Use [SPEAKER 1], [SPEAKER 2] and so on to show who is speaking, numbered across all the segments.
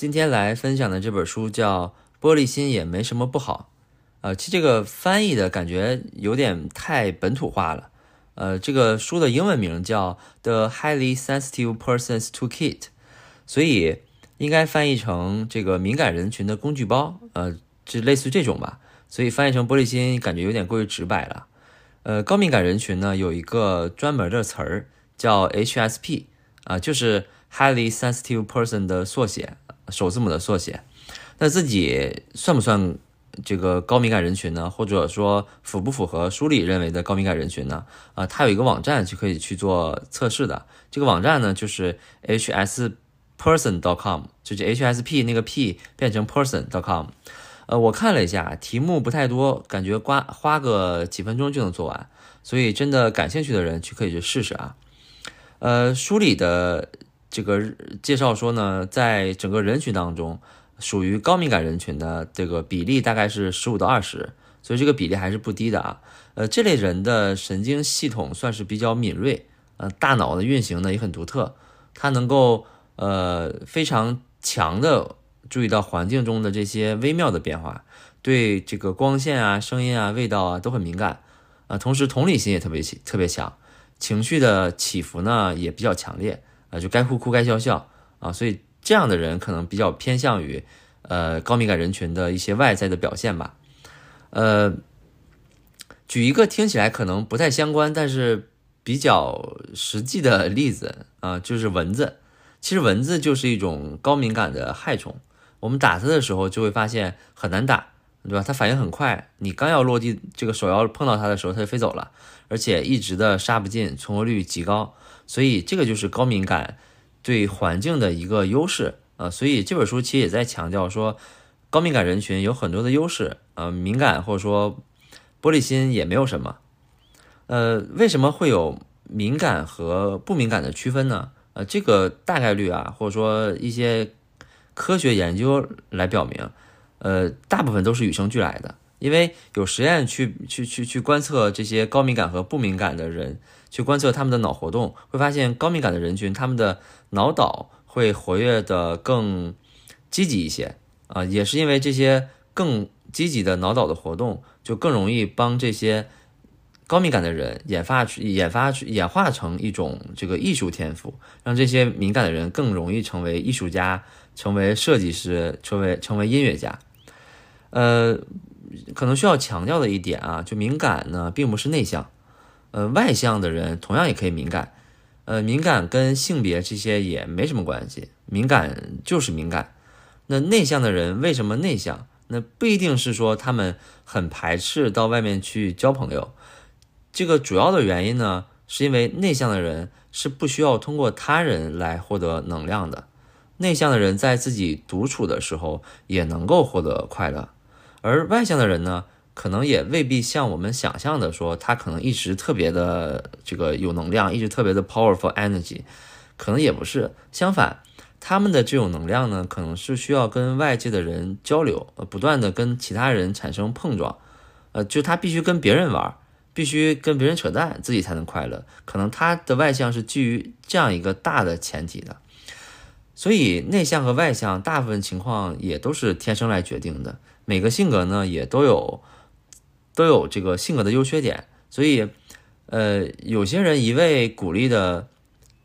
[SPEAKER 1] 今天来分享的这本书叫《玻璃心也没什么不好》。呃，其实这个翻译的感觉有点太本土化了。呃，这个书的英文名叫《The Highly Sensitive Person's Toolkit》，所以应该翻译成这个敏感人群的工具包。呃，就类似这种吧。所以翻译成玻璃心感觉有点过于直白了。呃，高敏感人群呢有一个专门的词儿叫 HSP 啊，就是 Highly Sensitive Person 的缩写，首字母的缩写。那自己算不算？这个高敏感人群呢，或者说符不符合书里认为的高敏感人群呢？啊，它有一个网站就可以去做测试的。这个网站呢，就是 hsperson.com，就是 hsp 那个 p 变成 person.com。呃，我看了一下，题目不太多，感觉花花个几分钟就能做完，所以真的感兴趣的人去可以去试试啊。呃，书里的这个介绍说呢，在整个人群当中。属于高敏感人群的这个比例大概是十五到二十，所以这个比例还是不低的啊。呃，这类人的神经系统算是比较敏锐，呃，大脑的运行呢也很独特，它能够呃非常强的注意到环境中的这些微妙的变化，对这个光线啊、声音啊、味道啊都很敏感啊。同时同理心也特别特别强，情绪的起伏呢也比较强烈啊，就该哭哭该笑笑啊，所以。这样的人可能比较偏向于，呃，高敏感人群的一些外在的表现吧。呃，举一个听起来可能不太相关，但是比较实际的例子啊，就是蚊子。其实蚊子就是一种高敏感的害虫。我们打它的时候就会发现很难打，对吧？它反应很快，你刚要落地，这个手要碰到它的时候，它就飞走了，而且一直的杀不尽，存活率极高。所以这个就是高敏感。对环境的一个优势啊，所以这本书其实也在强调说，高敏感人群有很多的优势啊，敏感或者说玻璃心也没有什么。呃，为什么会有敏感和不敏感的区分呢？呃，这个大概率啊，或者说一些科学研究来表明，呃，大部分都是与生俱来的。因为有实验去去去去观测这些高敏感和不敏感的人，去观测他们的脑活动，会发现高敏感的人群他们的脑岛会活跃的更积极一些啊，也是因为这些更积极的脑岛的活动，就更容易帮这些高敏感的人研发出研发出演化成一种这个艺术天赋，让这些敏感的人更容易成为艺术家，成为设计师，成为成为音乐家，呃。可能需要强调的一点啊，就敏感呢，并不是内向，呃，外向的人同样也可以敏感，呃，敏感跟性别这些也没什么关系，敏感就是敏感。那内向的人为什么内向？那不一定是说他们很排斥到外面去交朋友，这个主要的原因呢，是因为内向的人是不需要通过他人来获得能量的，内向的人在自己独处的时候也能够获得快乐。而外向的人呢，可能也未必像我们想象的说，他可能一直特别的这个有能量，一直特别的 powerful energy，可能也不是。相反，他们的这种能量呢，可能是需要跟外界的人交流，呃，不断的跟其他人产生碰撞，呃，就他必须跟别人玩，必须跟别人扯淡，自己才能快乐。可能他的外向是基于这样一个大的前提的。所以，内向和外向大部分情况也都是天生来决定的。每个性格呢，也都有都有这个性格的优缺点，所以，呃，有些人一味鼓励的，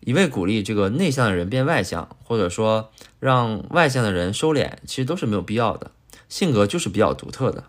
[SPEAKER 1] 一味鼓励这个内向的人变外向，或者说让外向的人收敛，其实都是没有必要的。性格就是比较独特的。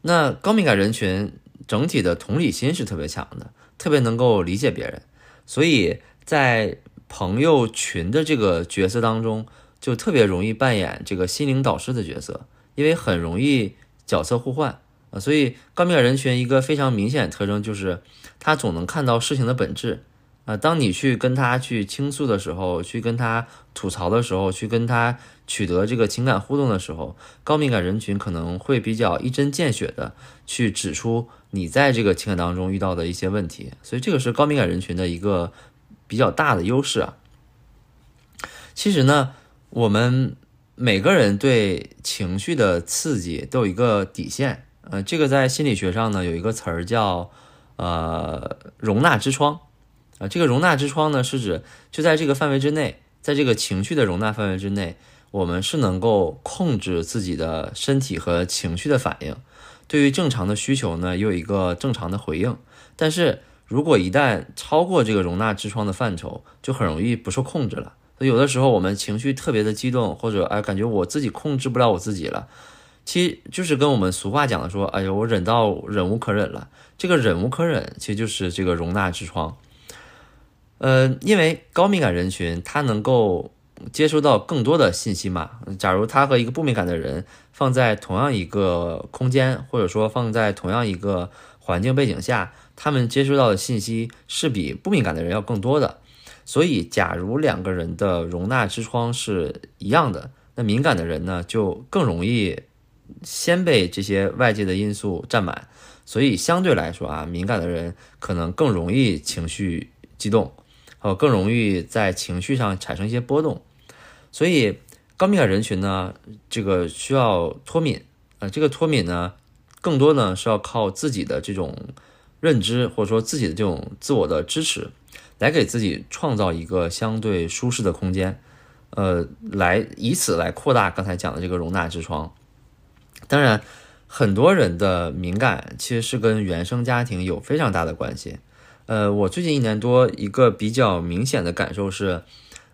[SPEAKER 1] 那高敏感人群整体的同理心是特别强的，特别能够理解别人，所以在朋友群的这个角色当中，就特别容易扮演这个心灵导师的角色。因为很容易角色互换啊，所以高敏感人群一个非常明显的特征就是，他总能看到事情的本质啊。当你去跟他去倾诉的时候，去跟他吐槽的时候，去跟他取得这个情感互动的时候，高敏感人群可能会比较一针见血的去指出你在这个情感当中遇到的一些问题，所以这个是高敏感人群的一个比较大的优势啊。其实呢，我们。每个人对情绪的刺激都有一个底线，呃，这个在心理学上呢有一个词儿叫呃容纳之窗，啊，这个容纳之窗呢是指就在这个范围之内，在这个情绪的容纳范围之内，我们是能够控制自己的身体和情绪的反应，对于正常的需求呢，有一个正常的回应。但是如果一旦超过这个容纳之窗的范畴，就很容易不受控制了。有的时候我们情绪特别的激动，或者哎感觉我自己控制不了我自己了，其实就是跟我们俗话讲的说，哎呀我忍到忍无可忍了。这个忍无可忍，其实就是这个容纳之窗。呃，因为高敏感人群他能够接收到更多的信息嘛。假如他和一个不敏感的人放在同样一个空间，或者说放在同样一个环境背景下，他们接收到的信息是比不敏感的人要更多的。所以，假如两个人的容纳之窗是一样的，那敏感的人呢，就更容易先被这些外界的因素占满。所以，相对来说啊，敏感的人可能更容易情绪激动，呃，更容易在情绪上产生一些波动。所以，高敏感人群呢，这个需要脱敏，呃，这个脱敏呢，更多呢是要靠自己的这种认知，或者说自己的这种自我的支持。来给自己创造一个相对舒适的空间，呃，来以此来扩大刚才讲的这个容纳之窗。当然，很多人的敏感其实是跟原生家庭有非常大的关系。呃，我最近一年多一个比较明显的感受是，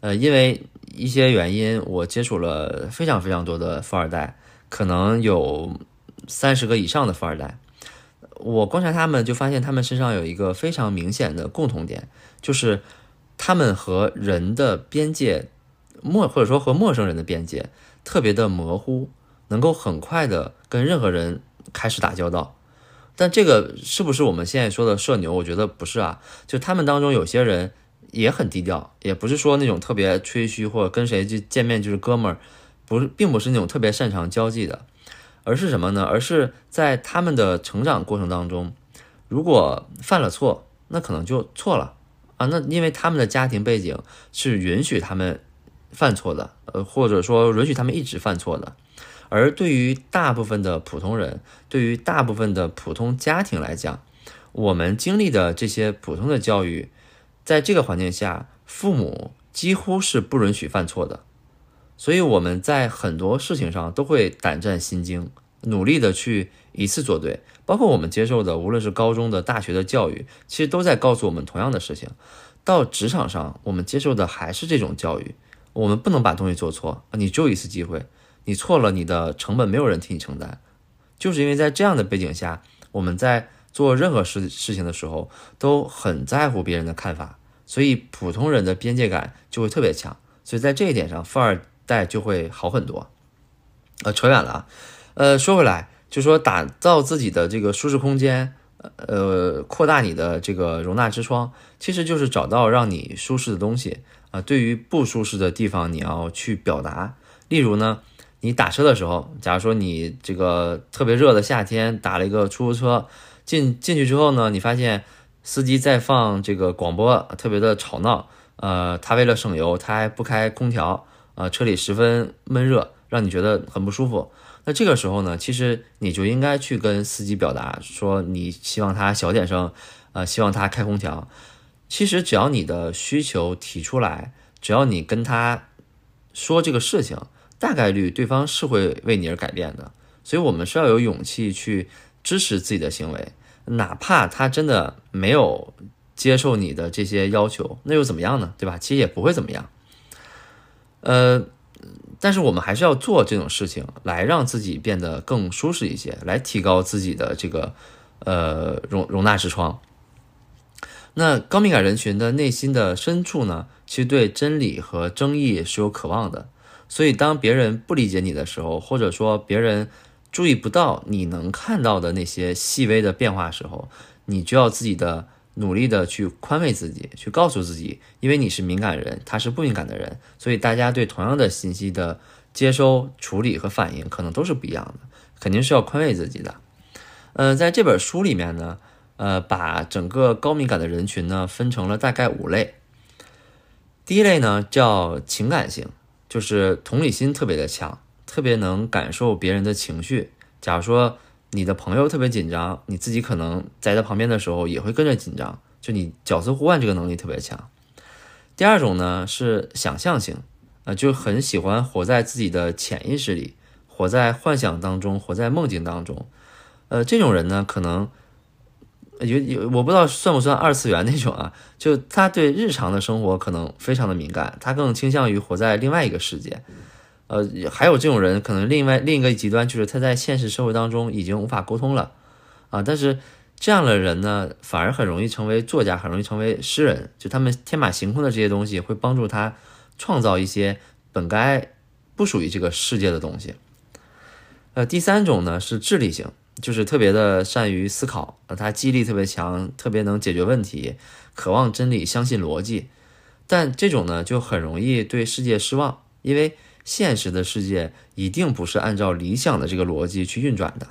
[SPEAKER 1] 呃，因为一些原因，我接触了非常非常多的富二代，可能有三十个以上的富二代。我观察他们，就发现他们身上有一个非常明显的共同点，就是他们和人的边界陌，或者说和陌生人的边界特别的模糊，能够很快的跟任何人开始打交道。但这个是不是我们现在说的社牛？我觉得不是啊。就他们当中有些人也很低调，也不是说那种特别吹嘘或者跟谁就见面就是哥们儿，不是，并不是那种特别擅长交际的。而是什么呢？而是在他们的成长过程当中，如果犯了错，那可能就错了啊。那因为他们的家庭背景是允许他们犯错的，呃，或者说允许他们一直犯错的。而对于大部分的普通人，对于大部分的普通家庭来讲，我们经历的这些普通的教育，在这个环境下，父母几乎是不允许犯错的。所以我们在很多事情上都会胆战心惊，努力的去一次做对。包括我们接受的，无论是高中的、大学的教育，其实都在告诉我们同样的事情。到职场上，我们接受的还是这种教育。我们不能把东西做错，你只有一次机会，你错了，你的成本没有人替你承担。就是因为在这样的背景下，我们在做任何事事情的时候都很在乎别人的看法，所以普通人的边界感就会特别强。所以在这一点上，富二代就会好很多，呃，扯远了啊，呃，说回来，就说打造自己的这个舒适空间，呃，扩大你的这个容纳之窗，其实就是找到让你舒适的东西啊。对于不舒适的地方，你要去表达。例如呢，你打车的时候，假如说你这个特别热的夏天打了一个出租车，进进去之后呢，你发现司机在放这个广播，特别的吵闹，呃，他为了省油，他还不开空调。啊，车里十分闷热，让你觉得很不舒服。那这个时候呢，其实你就应该去跟司机表达说，你希望他小点声，啊，希望他开空调。其实只要你的需求提出来，只要你跟他说这个事情，大概率对方是会为你而改变的。所以，我们是要有勇气去支持自己的行为，哪怕他真的没有接受你的这些要求，那又怎么样呢？对吧？其实也不会怎么样。呃，但是我们还是要做这种事情，来让自己变得更舒适一些，来提高自己的这个呃容容纳之窗。那高敏感人群的内心的深处呢，其实对真理和争议是有渴望的。所以当别人不理解你的时候，或者说别人注意不到你能看到的那些细微的变化时候，你就要自己的。努力的去宽慰自己，去告诉自己，因为你是敏感人，他是不敏感的人，所以大家对同样的信息的接收、处理和反应可能都是不一样的，肯定是要宽慰自己的。呃，在这本书里面呢，呃，把整个高敏感的人群呢分成了大概五类。第一类呢叫情感型，就是同理心特别的强，特别能感受别人的情绪。假如说。你的朋友特别紧张，你自己可能在他旁边的时候也会跟着紧张，就你角色互换这个能力特别强。第二种呢是想象型，啊，就很喜欢活在自己的潜意识里，活在幻想当中，活在梦境当中。呃，这种人呢，可能有有，我不知道算不算二次元那种啊？就他对日常的生活可能非常的敏感，他更倾向于活在另外一个世界。呃，还有这种人，可能另外另一个极端就是他在现实社会当中已经无法沟通了啊。但是这样的人呢，反而很容易成为作家，很容易成为诗人。就他们天马行空的这些东西，会帮助他创造一些本该不属于这个世界的东西。呃，第三种呢是智力型，就是特别的善于思考，呃，他记忆力特别强，特别能解决问题，渴望真理，相信逻辑。但这种呢就很容易对世界失望，因为。现实的世界一定不是按照理想的这个逻辑去运转的。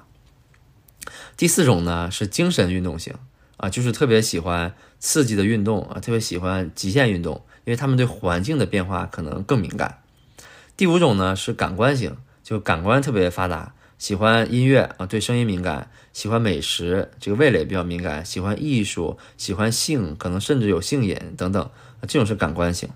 [SPEAKER 1] 第四种呢是精神运动型啊，就是特别喜欢刺激的运动啊，特别喜欢极限运动，因为他们对环境的变化可能更敏感。第五种呢是感官型，就感官特别发达，喜欢音乐啊，对声音敏感，喜欢美食，这个味蕾比较敏感，喜欢艺术，喜欢性，可能甚至有性瘾等等，这种是感官型。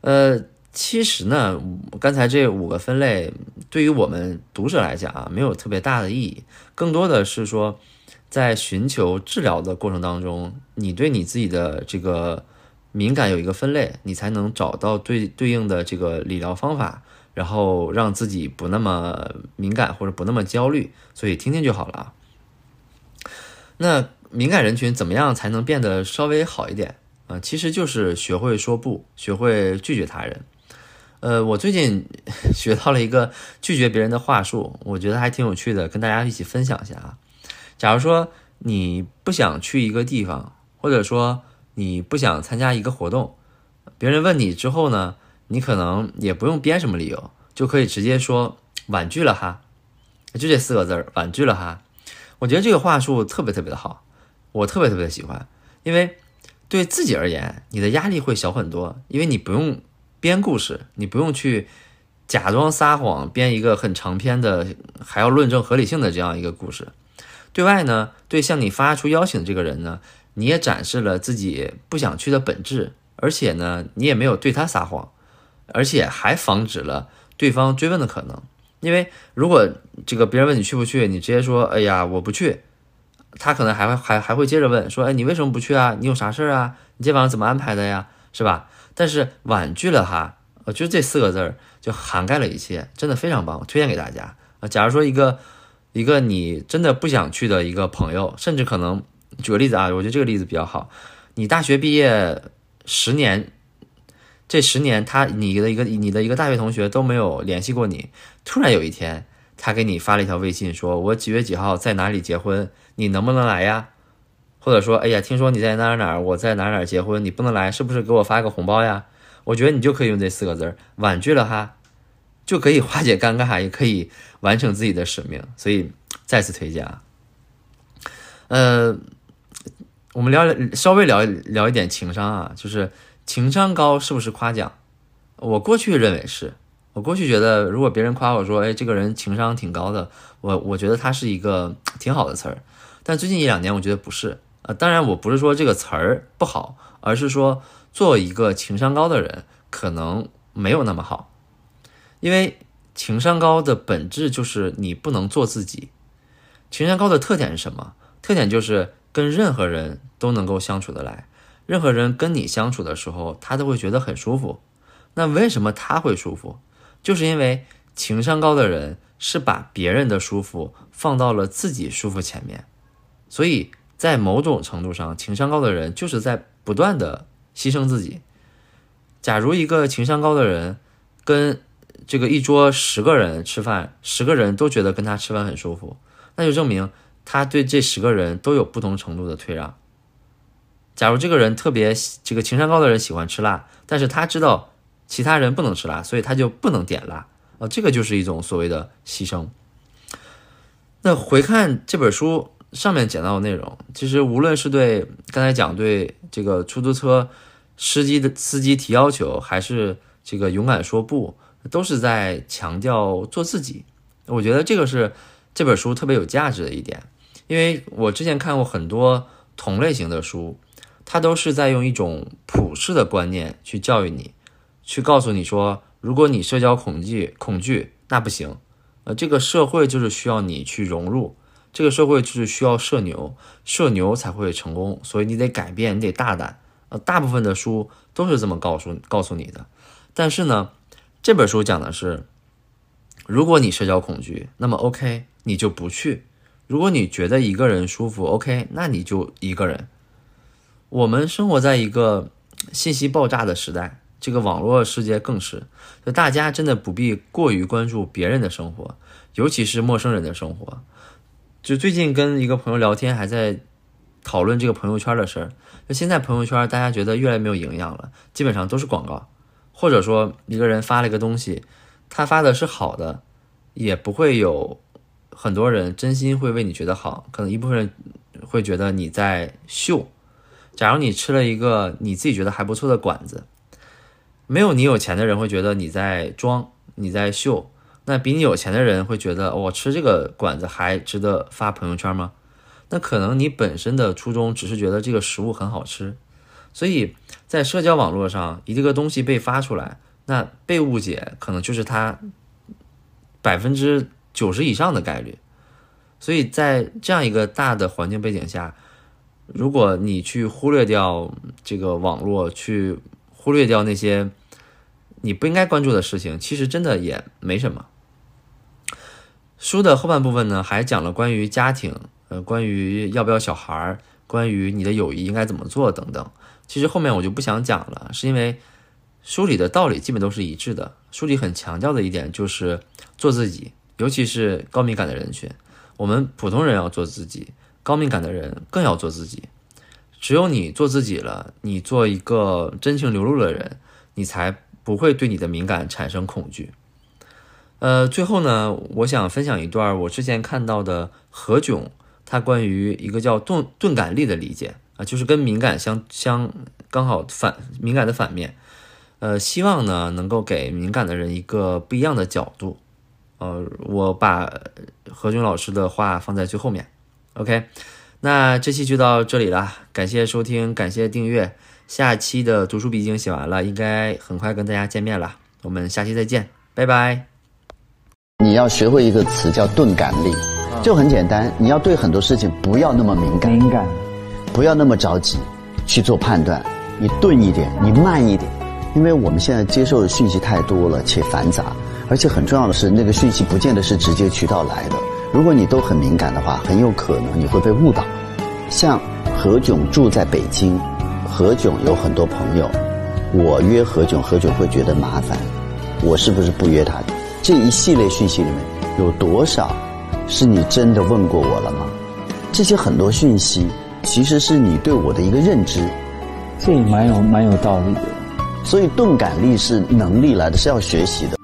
[SPEAKER 1] 呃。其实呢，刚才这五个分类对于我们读者来讲啊，没有特别大的意义，更多的是说，在寻求治疗的过程当中，你对你自己的这个敏感有一个分类，你才能找到对对应的这个理疗方法，然后让自己不那么敏感或者不那么焦虑。所以听听就好了。那敏感人群怎么样才能变得稍微好一点啊？其实就是学会说不，学会拒绝他人。呃，我最近 学到了一个拒绝别人的话术，我觉得还挺有趣的，跟大家一起分享一下啊。假如说你不想去一个地方，或者说你不想参加一个活动，别人问你之后呢，你可能也不用编什么理由，就可以直接说婉拒了哈，就这四个字儿，婉拒了哈。我觉得这个话术特别特别的好，我特别特别的喜欢，因为对自己而言，你的压力会小很多，因为你不用。编故事，你不用去假装撒谎，编一个很长篇的，还要论证合理性的这样一个故事。对外呢，对向你发出邀请的这个人呢，你也展示了自己不想去的本质，而且呢，你也没有对他撒谎，而且还防止了对方追问的可能。因为如果这个别人问你去不去，你直接说，哎呀，我不去，他可能还会还还会接着问说，哎，你为什么不去啊？你有啥事儿啊？你今天晚上怎么安排的呀？是吧？但是婉拒了哈，呃，就这四个字儿就涵盖了一切，真的非常棒，推荐给大家啊。假如说一个一个你真的不想去的一个朋友，甚至可能举个例子啊，我觉得这个例子比较好。你大学毕业十年，这十年他你的一个你的一个大学同学都没有联系过你，突然有一天他给你发了一条微信，说我几月几号在哪里结婚，你能不能来呀？或者说，哎呀，听说你在哪儿哪儿，我在哪哪儿结婚，你不能来，是不是给我发个红包呀？我觉得你就可以用这四个字儿，婉拒了哈，就可以化解尴尬，也可以完成自己的使命。所以再次推荐啊。呃，我们聊稍微聊聊一点情商啊，就是情商高是不是夸奖？我过去认为是，我过去觉得如果别人夸我说，哎，这个人情商挺高的，我我觉得他是一个 挺好的词儿。但最近一两年，我觉得不是。呃，当然我不是说这个词儿不好，而是说做一个情商高的人，可能没有那么好，因为情商高的本质就是你不能做自己。情商高的特点是什么？特点就是跟任何人都能够相处得来，任何人跟你相处的时候，他都会觉得很舒服。那为什么他会舒服？就是因为情商高的人是把别人的舒服放到了自己舒服前面，所以。在某种程度上，情商高的人就是在不断的牺牲自己。假如一个情商高的人跟这个一桌十个人吃饭，十个人都觉得跟他吃饭很舒服，那就证明他对这十个人都有不同程度的退让。假如这个人特别这个情商高的人喜欢吃辣，但是他知道其他人不能吃辣，所以他就不能点辣啊，这个就是一种所谓的牺牲。那回看这本书。上面讲到的内容，其实无论是对刚才讲对这个出租车司机的司机提要求，还是这个勇敢说不，都是在强调做自己。我觉得这个是这本书特别有价值的一点，因为我之前看过很多同类型的书，他都是在用一种普世的观念去教育你，去告诉你说，如果你社交恐惧恐惧，那不行。呃，这个社会就是需要你去融入，这个社会就是需要社牛，社牛才会成功，所以你得改变，你得大胆。呃，大部分的书都是这么告诉告诉你的。但是呢，这本书讲的是，如果你社交恐惧，那么 OK，你就不去；如果你觉得一个人舒服，OK，那你就一个人。我们生活在一个信息爆炸的时代。这个网络世界更是，就大家真的不必过于关注别人的生活，尤其是陌生人的生活。就最近跟一个朋友聊天，还在讨论这个朋友圈的事儿。就现在朋友圈，大家觉得越来越没有营养了，基本上都是广告，或者说一个人发了一个东西，他发的是好的，也不会有很多人真心会为你觉得好，可能一部分人会觉得你在秀。假如你吃了一个你自己觉得还不错的馆子。没有你有钱的人会觉得你在装，你在秀。那比你有钱的人会觉得我吃这个馆子还值得发朋友圈吗？那可能你本身的初衷只是觉得这个食物很好吃。所以在社交网络上，一个东西被发出来，那被误解可能就是它百分之九十以上的概率。所以在这样一个大的环境背景下，如果你去忽略掉这个网络，去忽略掉那些。你不应该关注的事情，其实真的也没什么。书的后半部分呢，还讲了关于家庭，呃，关于要不要小孩儿，关于你的友谊应该怎么做等等。其实后面我就不想讲了，是因为书里的道理基本都是一致的。书里很强调的一点就是做自己，尤其是高敏感的人群，我们普通人要做自己，高敏感的人更要做自己。只有你做自己了，你做一个真情流露的人，你才。不会对你的敏感产生恐惧。呃，最后呢，我想分享一段我之前看到的何炅他关于一个叫钝钝感力的理解啊，就是跟敏感相相刚好反敏感的反面。呃，希望呢能够给敏感的人一个不一样的角度。呃，我把何炅老师的话放在最后面。OK，那这期就到这里了，感谢收听，感谢订阅。下期的读书笔记写完了，应该很快跟大家见面了。我们下期再见，拜拜。
[SPEAKER 2] 你要学会一个词叫钝感力，就很简单。你要对很多事情不要那么敏感，
[SPEAKER 3] 敏感，
[SPEAKER 2] 不要那么着急去做判断。你钝一点，你慢一点，因为我们现在接受的讯息太多了且繁杂，而且很重要的是，那个讯息不见得是直接渠道来的。如果你都很敏感的话，很有可能你会被误导。像何炅住在北京。何炅有很多朋友，我约何炅，何炅会觉得麻烦，我是不是不约他？这一系列讯息里面有多少是你真的问过我了吗？这些很多讯息其实是你对我的一个认知，
[SPEAKER 3] 这也蛮有蛮有道理的。
[SPEAKER 2] 所以钝感力是能力来的，是要学习的。